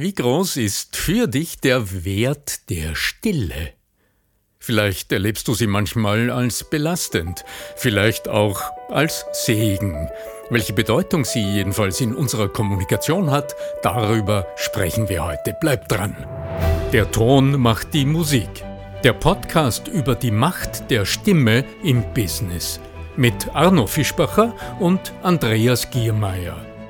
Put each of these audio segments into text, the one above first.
Wie groß ist für dich der Wert der Stille? Vielleicht erlebst du sie manchmal als belastend, vielleicht auch als Segen. Welche Bedeutung sie jedenfalls in unserer Kommunikation hat, darüber sprechen wir heute. Bleibt dran. Der Ton macht die Musik. Der Podcast über die Macht der Stimme im Business mit Arno Fischbacher und Andreas Giermeier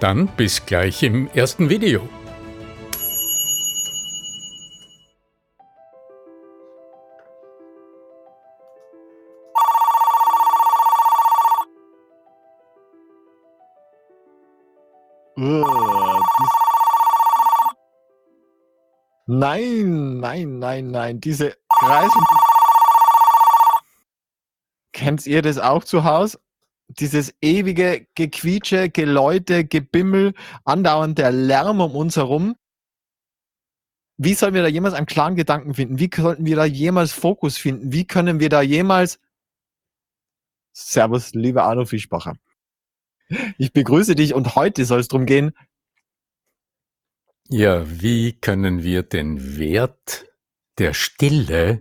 dann bis gleich im ersten Video. Nein, nein, nein, nein, diese Kreise. Kennt ihr das auch zu Hause? Dieses ewige Gequietsche, Geläute, Gebimmel, andauernd der Lärm um uns herum. Wie sollen wir da jemals einen klaren Gedanken finden? Wie sollten wir da jemals Fokus finden? Wie können wir da jemals Servus, lieber Arno Fischbacher. Ich begrüße dich und heute soll es darum gehen. Ja, wie können wir den Wert der Stille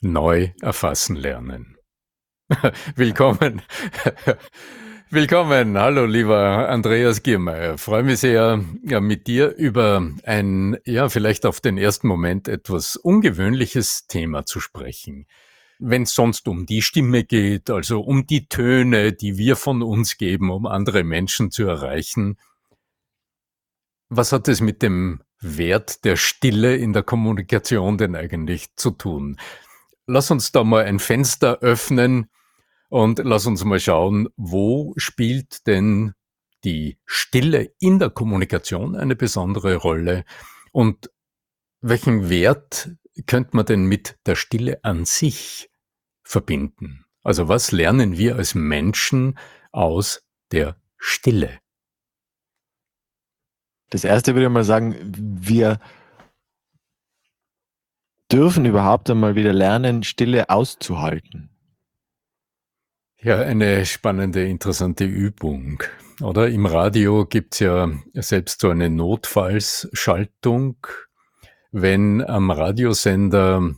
neu erfassen lernen? Willkommen. Willkommen. Hallo, lieber Andreas Giermeier. Freue mich sehr, ja, mit dir über ein, ja, vielleicht auf den ersten Moment etwas ungewöhnliches Thema zu sprechen. Wenn es sonst um die Stimme geht, also um die Töne, die wir von uns geben, um andere Menschen zu erreichen. Was hat es mit dem Wert der Stille in der Kommunikation denn eigentlich zu tun? Lass uns da mal ein Fenster öffnen und lass uns mal schauen, wo spielt denn die Stille in der Kommunikation eine besondere Rolle und welchen Wert könnte man denn mit der Stille an sich verbinden? Also was lernen wir als Menschen aus der Stille? Das erste würde ich mal sagen, wir dürfen überhaupt einmal wieder lernen, Stille auszuhalten. Ja, eine spannende, interessante Übung. Oder im Radio gibt's ja selbst so eine Notfallsschaltung, wenn am Radiosender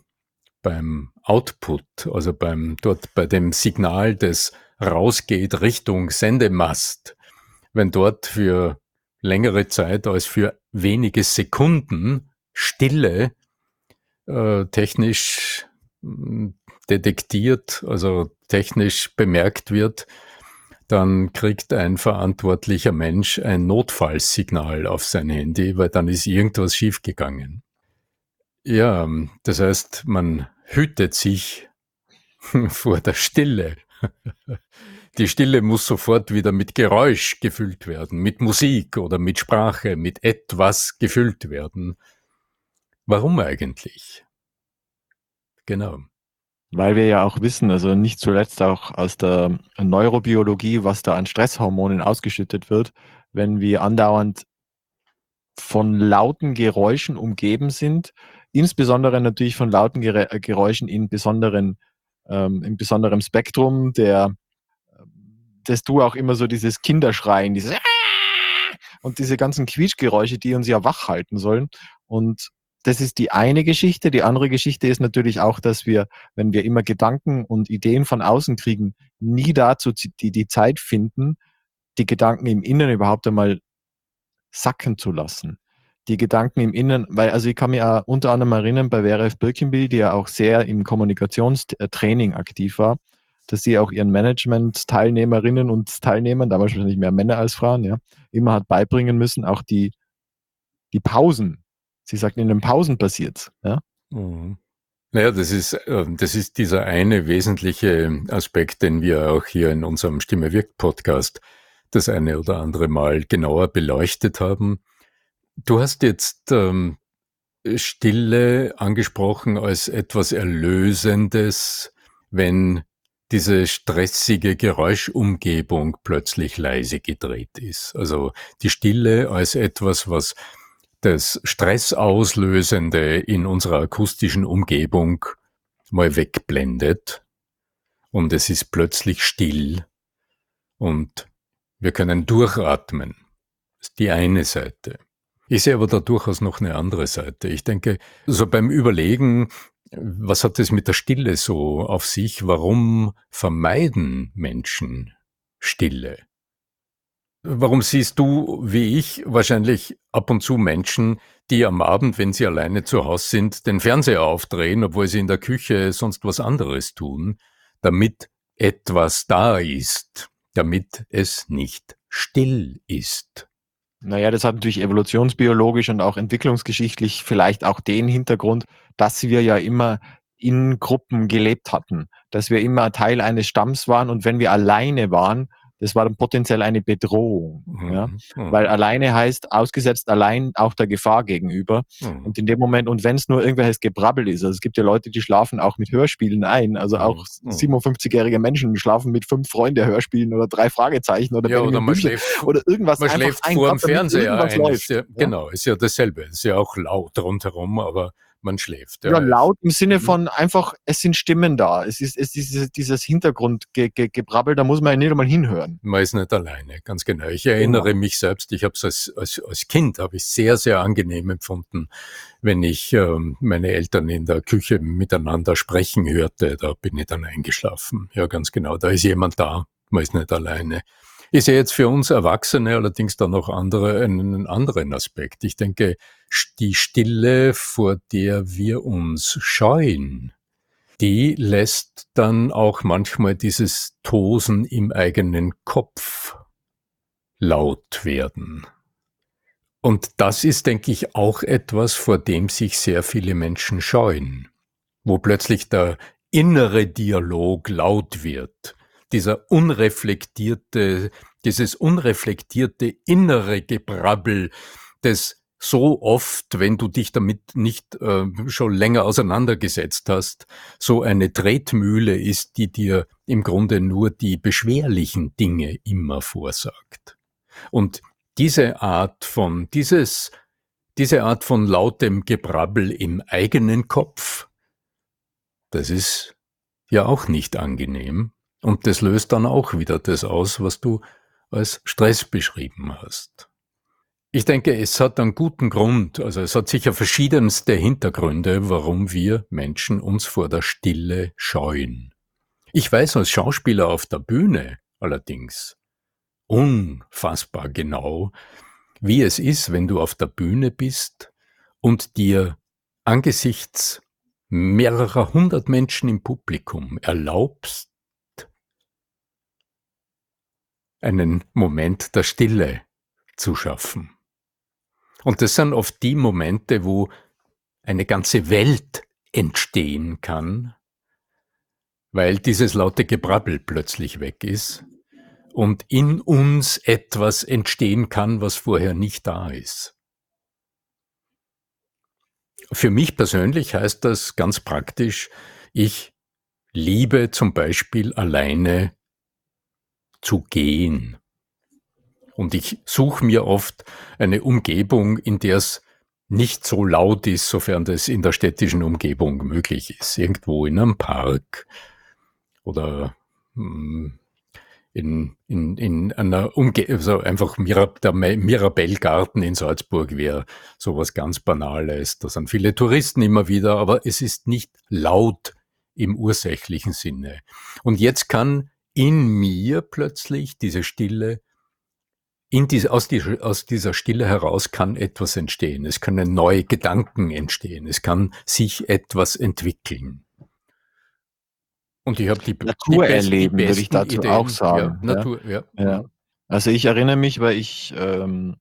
beim Output, also beim dort bei dem Signal, das rausgeht Richtung Sendemast, wenn dort für längere Zeit als für wenige Sekunden Stille äh, technisch detektiert, also technisch bemerkt wird, dann kriegt ein verantwortlicher Mensch ein Notfallsignal auf sein Handy, weil dann ist irgendwas schiefgegangen. Ja, das heißt, man hütet sich vor der Stille. Die Stille muss sofort wieder mit Geräusch gefüllt werden, mit Musik oder mit Sprache, mit etwas gefüllt werden. Warum eigentlich? Genau. Weil wir ja auch wissen, also nicht zuletzt auch aus der Neurobiologie, was da an Stresshormonen ausgeschüttet wird, wenn wir andauernd von lauten Geräuschen umgeben sind, insbesondere natürlich von lauten Geräuschen in besonderen, ähm, in besonderem Spektrum, der, dass du auch immer so dieses Kinderschreien, dieses und diese ganzen Quietschgeräusche, die uns ja wach halten sollen. Und das ist die eine Geschichte. Die andere Geschichte ist natürlich auch, dass wir, wenn wir immer Gedanken und Ideen von außen kriegen, nie dazu die, die Zeit finden, die Gedanken im Innen überhaupt einmal sacken zu lassen. Die Gedanken im Innen, weil, also ich kann mich auch unter anderem erinnern bei Vera F. Birkenbill, die ja auch sehr im Kommunikationstraining aktiv war, dass sie auch ihren Management-Teilnehmerinnen und Teilnehmern, damals wahrscheinlich mehr Männer als Frauen, ja, immer hat beibringen müssen, auch die, die Pausen Sie sagten, in den Pausen passiert ja? Mhm. Naja, das ist, ähm, das ist dieser eine wesentliche Aspekt, den wir auch hier in unserem Stimme wirkt Podcast das eine oder andere Mal genauer beleuchtet haben. Du hast jetzt ähm, Stille angesprochen als etwas Erlösendes, wenn diese stressige Geräuschumgebung plötzlich leise gedreht ist. Also die Stille als etwas, was das Stressauslösende in unserer akustischen Umgebung mal wegblendet und es ist plötzlich still und wir können durchatmen. Das ist die eine Seite. Ich sehe aber da durchaus noch eine andere Seite. Ich denke, so beim Überlegen, was hat es mit der Stille so auf sich? Warum vermeiden Menschen Stille? Warum siehst du, wie ich, wahrscheinlich ab und zu Menschen, die am Abend, wenn sie alleine zu Hause sind, den Fernseher aufdrehen, obwohl sie in der Küche sonst was anderes tun, damit etwas da ist, damit es nicht still ist? Naja, das hat natürlich evolutionsbiologisch und auch entwicklungsgeschichtlich vielleicht auch den Hintergrund, dass wir ja immer in Gruppen gelebt hatten, dass wir immer Teil eines Stamms waren und wenn wir alleine waren, das war dann potenziell eine Bedrohung. Mhm. Ja? Mhm. Weil alleine heißt ausgesetzt allein auch der Gefahr gegenüber. Mhm. Und in dem Moment, und wenn es nur irgendwelches Gebrabbel ist, also es gibt ja Leute, die schlafen auch mit Hörspielen ein, also auch 57-jährige mhm. Menschen schlafen mit fünf Freunden Hörspielen oder drei Fragezeichen oder, ja, oder man schläft, oder irgendwas. Man schläft vor dem Fernseher ein. Ist ja, genau, ist ja dasselbe. Ist ja auch laut rundherum, aber man schläft. Ja, ja laut im Sinne mhm. von einfach, es sind Stimmen da. Es ist, es ist dieses, dieses Hintergrundgebrabbel, da muss man ja nicht einmal hinhören. Man ist nicht alleine, ganz genau. Ich erinnere genau. mich selbst, ich habe es als, als, als Kind, habe ich sehr, sehr angenehm empfunden, wenn ich ähm, meine Eltern in der Küche miteinander sprechen hörte, da bin ich dann eingeschlafen. Ja, ganz genau, da ist jemand da, man ist nicht alleine. Ich sehe jetzt für uns Erwachsene allerdings dann noch andere, einen anderen Aspekt. Ich denke, die Stille, vor der wir uns scheuen, die lässt dann auch manchmal dieses Tosen im eigenen Kopf laut werden. Und das ist, denke ich, auch etwas, vor dem sich sehr viele Menschen scheuen, wo plötzlich der innere Dialog laut wird, dieser unreflektierte, dieses unreflektierte innere Gebrabbel, das so oft, wenn du dich damit nicht äh, schon länger auseinandergesetzt hast, so eine Tretmühle ist, die dir im Grunde nur die beschwerlichen Dinge immer vorsagt. Und diese Art von, dieses, diese Art von lautem Gebrabbel im eigenen Kopf, das ist ja auch nicht angenehm. Und das löst dann auch wieder das aus, was du als Stress beschrieben hast. Ich denke, es hat einen guten Grund, also es hat sicher verschiedenste Hintergründe, warum wir Menschen uns vor der Stille scheuen. Ich weiß als Schauspieler auf der Bühne allerdings unfassbar genau, wie es ist, wenn du auf der Bühne bist und dir angesichts mehrerer hundert Menschen im Publikum erlaubst, einen Moment der Stille zu schaffen. Und das sind oft die Momente, wo eine ganze Welt entstehen kann, weil dieses laute Gebrabbel plötzlich weg ist und in uns etwas entstehen kann, was vorher nicht da ist. Für mich persönlich heißt das ganz praktisch, ich liebe zum Beispiel alleine zu gehen. Und ich suche mir oft eine Umgebung, in der es nicht so laut ist, sofern das in der städtischen Umgebung möglich ist. Irgendwo in einem Park oder hm, in, in, in einer Umgebung, also einfach Mira, der Mirabellgarten in Salzburg wäre sowas ganz Banales. Da sind viele Touristen immer wieder, aber es ist nicht laut im ursächlichen Sinne. Und jetzt kann in mir plötzlich diese Stille, in diese, aus, die, aus dieser Stille heraus kann etwas entstehen. Es können neue Gedanken entstehen. Es kann sich etwas entwickeln. Und ich habe die Natur die erleben, würde ich dazu Ideen. auch sagen. Ja, Natur, ja. ja. Also ich erinnere mich, weil ich ähm,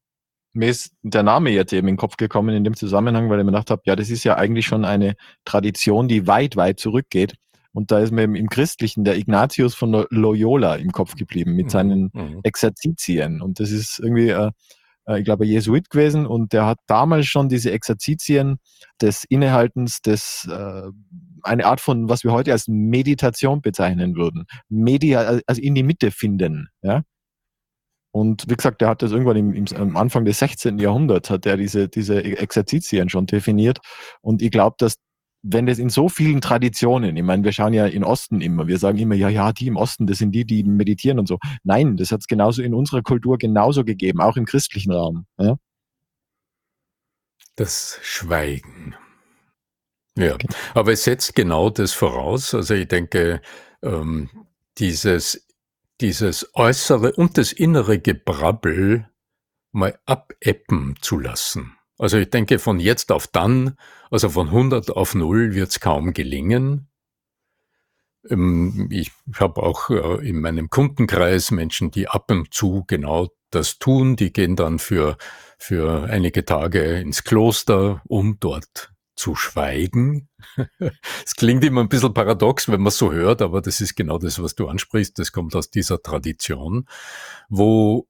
mir ist der Name jetzt eben in den Kopf gekommen in dem Zusammenhang, weil ich mir gedacht habe, ja, das ist ja eigentlich schon eine Tradition, die weit, weit zurückgeht. Und da ist mir im, Christlichen der Ignatius von Loyola im Kopf geblieben mit mhm, seinen mhm. Exerzitien. Und das ist irgendwie, äh, äh, ich glaube, Jesuit gewesen und der hat damals schon diese Exerzitien des Innehaltens, des, äh, eine Art von, was wir heute als Meditation bezeichnen würden. Media, also in die Mitte finden, ja. Und wie gesagt, der hat das irgendwann im, im, am Anfang des 16. Jahrhunderts, hat er diese, diese Exerzitien schon definiert. Und ich glaube, dass wenn das in so vielen Traditionen, ich meine, wir schauen ja in Osten immer, wir sagen immer, ja, ja, die im Osten, das sind die, die meditieren und so. Nein, das hat es genauso in unserer Kultur genauso gegeben, auch im christlichen Raum. Ja? Das Schweigen. Ja, okay. aber es setzt genau das voraus. Also ich denke, ähm, dieses, dieses äußere und das innere Gebrabbel mal abebben zu lassen. Also ich denke, von jetzt auf dann, also von 100 auf 0 wird es kaum gelingen. Ähm, ich habe auch äh, in meinem Kundenkreis Menschen, die ab und zu genau das tun. Die gehen dann für, für einige Tage ins Kloster, um dort zu schweigen. Es klingt immer ein bisschen paradox, wenn man so hört, aber das ist genau das, was du ansprichst. Das kommt aus dieser Tradition, wo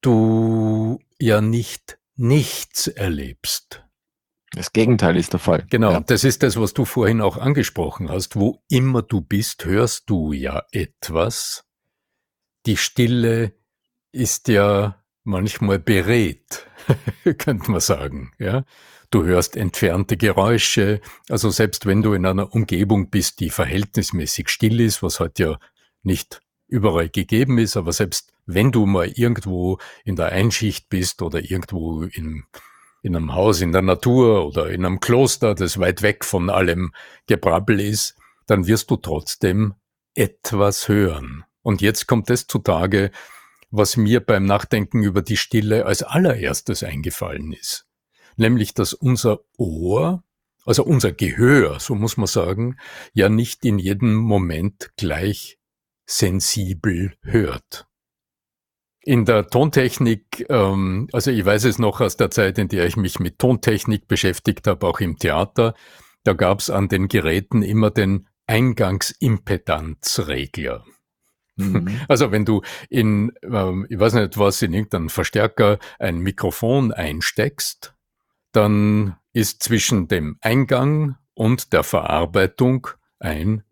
du ja nicht nichts erlebst. Das Gegenteil ist der Fall. Genau, ja. das ist das, was du vorhin auch angesprochen hast. Wo immer du bist, hörst du ja etwas. Die Stille ist ja manchmal beredt, könnte man sagen. Ja, du hörst entfernte Geräusche. Also selbst wenn du in einer Umgebung bist, die verhältnismäßig still ist, was halt ja nicht überall gegeben ist, aber selbst wenn du mal irgendwo in der Einschicht bist oder irgendwo in, in einem Haus in der Natur oder in einem Kloster, das weit weg von allem Gebrabbel ist, dann wirst du trotzdem etwas hören. Und jetzt kommt es zutage, was mir beim Nachdenken über die Stille als allererstes eingefallen ist. Nämlich, dass unser Ohr, also unser Gehör, so muss man sagen, ja nicht in jedem Moment gleich sensibel hört. In der Tontechnik, ähm, also ich weiß es noch aus der Zeit, in der ich mich mit Tontechnik beschäftigt habe, auch im Theater, da gab es an den Geräten immer den Eingangsimpedanzregler. Mhm. Also wenn du in, ähm, ich weiß nicht was, in irgendeinen Verstärker ein Mikrofon einsteckst, dann ist zwischen dem Eingang und der Verarbeitung ein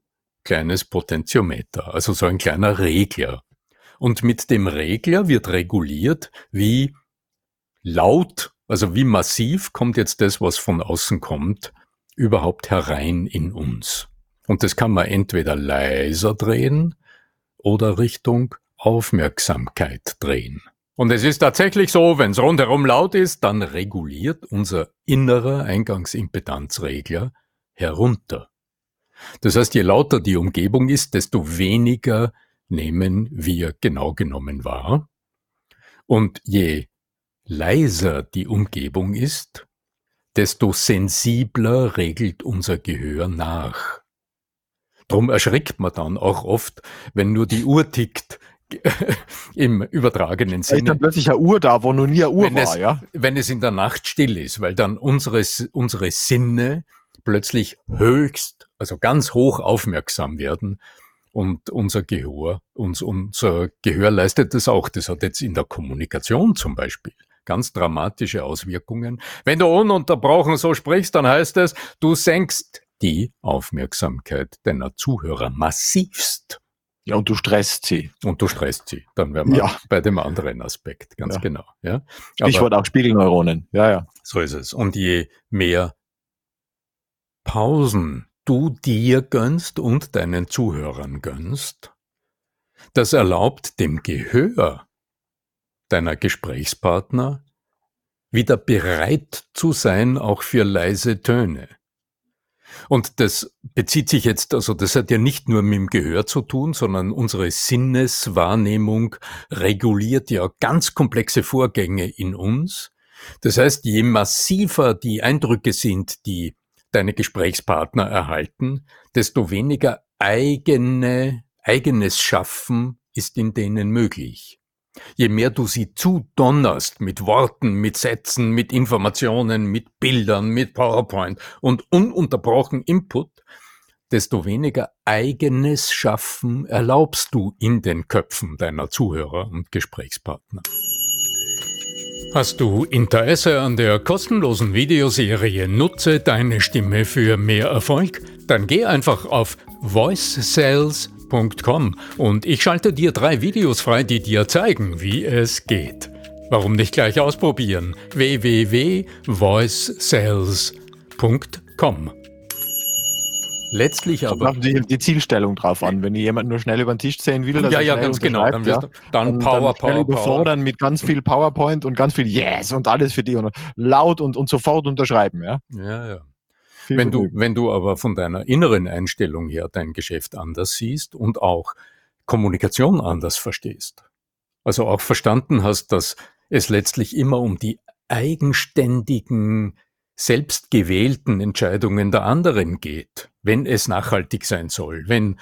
kleines Potentiometer, also so ein kleiner Regler. Und mit dem Regler wird reguliert, wie laut, also wie massiv kommt jetzt das, was von außen kommt, überhaupt herein in uns. Und das kann man entweder leiser drehen oder Richtung Aufmerksamkeit drehen. Und es ist tatsächlich so, wenn es rundherum laut ist, dann reguliert unser innerer Eingangsimpedanzregler herunter. Das heißt, je lauter die Umgebung ist, desto weniger nehmen wir genau genommen wahr. Und je leiser die Umgebung ist, desto sensibler regelt unser Gehör nach. Drum erschrickt man dann auch oft, wenn nur die Uhr tickt, im übertragenen Sinne. Ist dann plötzlich eine Uhr da, wo noch nie eine Uhr wenn war, es, ja? Wenn es in der Nacht still ist, weil dann unsere, unsere Sinne plötzlich höchst, also ganz hoch aufmerksam werden und unser Gehör, uns, unser Gehör leistet das auch. Das hat jetzt in der Kommunikation zum Beispiel ganz dramatische Auswirkungen. Wenn du ununterbrochen so sprichst, dann heißt es, du senkst die Aufmerksamkeit deiner Zuhörer massivst. Ja, und du stresst sie. Und du stresst sie. Dann wären wir ja. bei dem anderen Aspekt, ganz ja. genau. Ja? Stichwort auch Spiegelneuronen. Ja, ja. So ist es. Und je mehr Pausen du dir gönnst und deinen Zuhörern gönnst, das erlaubt dem Gehör deiner Gesprächspartner wieder bereit zu sein, auch für leise Töne. Und das bezieht sich jetzt, also das hat ja nicht nur mit dem Gehör zu tun, sondern unsere Sinneswahrnehmung reguliert ja ganz komplexe Vorgänge in uns. Das heißt, je massiver die Eindrücke sind, die deine Gesprächspartner erhalten, desto weniger eigene, eigenes Schaffen ist in denen möglich. Je mehr du sie zudonnerst mit Worten, mit Sätzen, mit Informationen, mit Bildern, mit PowerPoint und ununterbrochen Input, desto weniger eigenes Schaffen erlaubst du in den Köpfen deiner Zuhörer und Gesprächspartner. Hast du Interesse an der kostenlosen Videoserie Nutze deine Stimme für mehr Erfolg? Dann geh einfach auf voicesales.com und ich schalte dir drei Videos frei, die dir zeigen, wie es geht. Warum nicht gleich ausprobieren? www.voicesales.com Letztlich aber. Kommt die, die Zielstellung drauf an. Wenn jemand nur schnell über den Tisch sehen will, ja, ja, ganz genau. Dann, ja, dann, Power, dann Power, überfordern mit ganz viel PowerPoint und ganz viel Yes und alles für die und laut und, und sofort unterschreiben. Ja, ja. ja. wenn du, wenn du aber von deiner inneren Einstellung her dein Geschäft anders siehst und auch Kommunikation anders verstehst, also auch verstanden hast, dass es letztlich immer um die eigenständigen selbstgewählten Entscheidungen der anderen geht, wenn es nachhaltig sein soll, wenn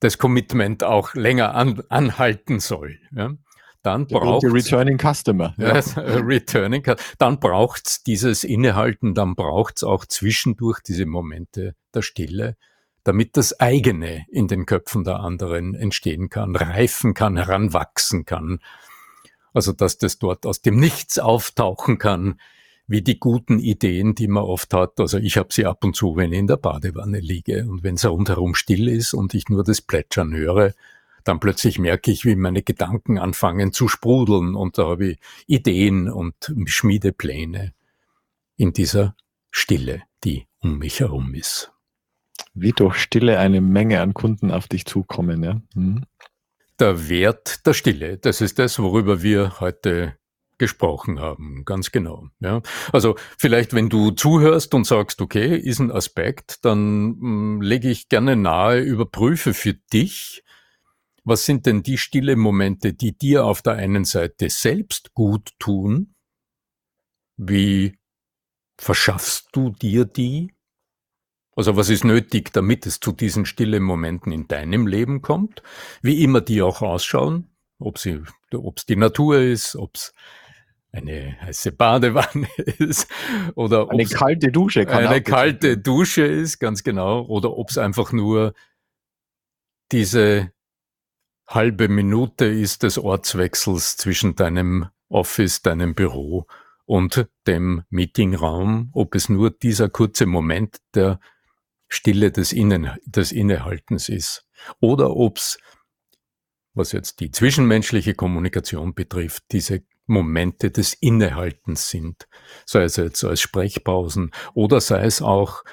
das Commitment auch länger an, anhalten soll. Ja, dann braucht Returning Customer. Ja. Returning, dann braucht's dieses Innehalten, dann braucht's auch zwischendurch diese Momente der Stille, damit das eigene in den Köpfen der anderen entstehen kann, reifen kann, heranwachsen kann. Also dass das dort aus dem Nichts auftauchen kann, wie die guten Ideen, die man oft hat. Also ich habe sie ab und zu, wenn ich in der Badewanne liege und wenn es rundherum still ist und ich nur das Plätschern höre, dann plötzlich merke ich, wie meine Gedanken anfangen zu sprudeln und da habe ich Ideen und Schmiedepläne in dieser Stille, die um mich herum ist. Wie durch Stille eine Menge an Kunden auf dich zukommen, ja. Hm. Der Wert der Stille, das ist das, worüber wir heute gesprochen haben, ganz genau. Ja. Also vielleicht, wenn du zuhörst und sagst, okay, ist ein Aspekt, dann mh, hm, lege ich gerne nahe, überprüfe für dich, was sind denn die stille Momente, die dir auf der einen Seite selbst gut tun? Wie verschaffst du dir die? Also was ist nötig, damit es zu diesen stillen Momenten in deinem Leben kommt? Wie immer die auch ausschauen, ob sie, ob es die Natur ist, ob es eine heiße Badewanne ist oder eine kalte Dusche kann eine kalte sein. Dusche ist ganz genau oder ob es einfach nur diese halbe Minute ist des Ortswechsels zwischen deinem Office, deinem Büro und dem Meetingraum, ob es nur dieser kurze Moment der Stille des, Innen, des Innehaltens ist oder ob es, was jetzt die zwischenmenschliche Kommunikation betrifft, diese Momente des Innehaltens sind, sei es jetzt als Sprechpausen oder sei es auch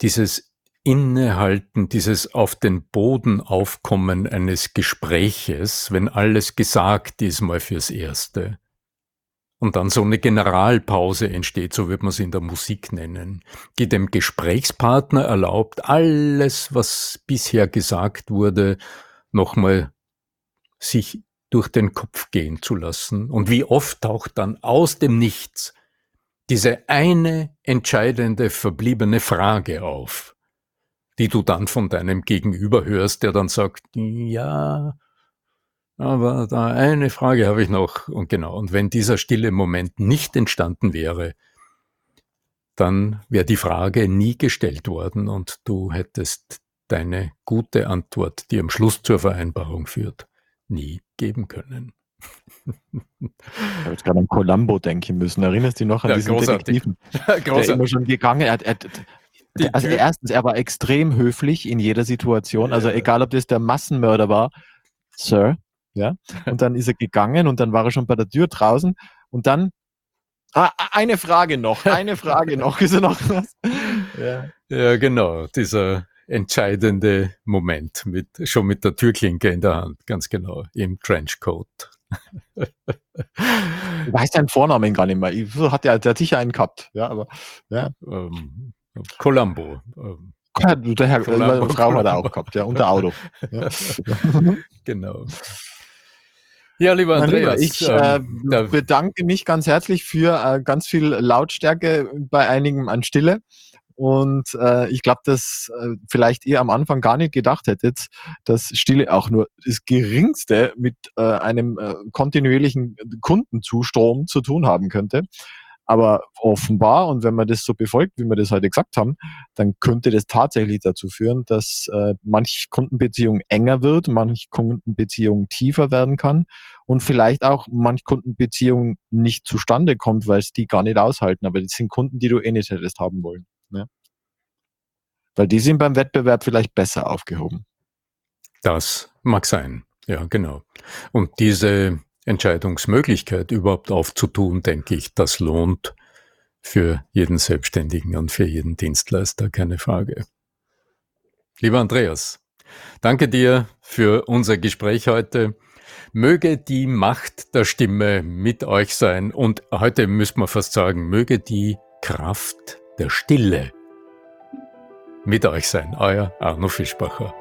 dieses Innehalten, dieses auf den Boden aufkommen eines Gespräches, wenn alles gesagt ist, mal fürs Erste. Und dann so eine Generalpause entsteht, so wird man es in der Musik nennen, die dem Gesprächspartner erlaubt, alles, was bisher gesagt wurde, nochmal sich durch den Kopf gehen zu lassen. Und wie oft taucht dann aus dem Nichts diese eine entscheidende verbliebene Frage auf, die du dann von deinem Gegenüber hörst, der dann sagt, ja, aber da eine Frage habe ich noch. Und genau, und wenn dieser stille Moment nicht entstanden wäre, dann wäre die Frage nie gestellt worden und du hättest deine gute Antwort, die am Schluss zur Vereinbarung führt, nie geben können. Ich habe jetzt gerade an Columbo denken müssen. Erinnerst du dich noch an ja, diesen großartig. Detektiven? der ist immer schon gegangen. Er, er, er, also erstens, er war extrem höflich in jeder Situation. Also egal, ob das der Massenmörder war, Sir, ja. Und dann ist er gegangen und dann war er schon bei der Tür draußen und dann Ah, eine Frage noch, eine Frage noch. Ist er noch was? Ja. ja, genau. Dieser entscheidende Moment mit, schon mit der Türklinke in der Hand, ganz genau, im Trenchcoat. ich weiß deinen Vornamen gar nicht mehr. Ich, hat der, der sicher einen gehabt, ja, aber, ja. Ähm, Columbo. Ähm, ja, der Herr, Columbo, Frau hat er auch gehabt, ja, und der Auto. Ja. genau. Ja, lieber Andreas. Ich äh, bedanke mich ganz herzlich für äh, ganz viel Lautstärke bei einigen an Stille. Und äh, ich glaube, dass äh, vielleicht ihr am Anfang gar nicht gedacht hättet, dass Stille auch nur das geringste mit äh, einem äh, kontinuierlichen Kundenzustrom zu tun haben könnte. Aber offenbar, und wenn man das so befolgt, wie wir das heute gesagt haben, dann könnte das tatsächlich dazu führen, dass äh, manch Kundenbeziehung enger wird, manch Kundenbeziehung tiefer werden kann und vielleicht auch manch Kundenbeziehung nicht zustande kommt, weil es die gar nicht aushalten. Aber das sind Kunden, die du eh nicht hättest haben wollen. Ne? Weil die sind beim Wettbewerb vielleicht besser aufgehoben. Das mag sein. Ja, genau. Und diese Entscheidungsmöglichkeit überhaupt aufzutun, denke ich, das lohnt für jeden Selbstständigen und für jeden Dienstleister, keine Frage. Lieber Andreas, danke dir für unser Gespräch heute. Möge die Macht der Stimme mit euch sein und heute müssen wir fast sagen, möge die Kraft der Stille mit euch sein. Euer Arno Fischbacher.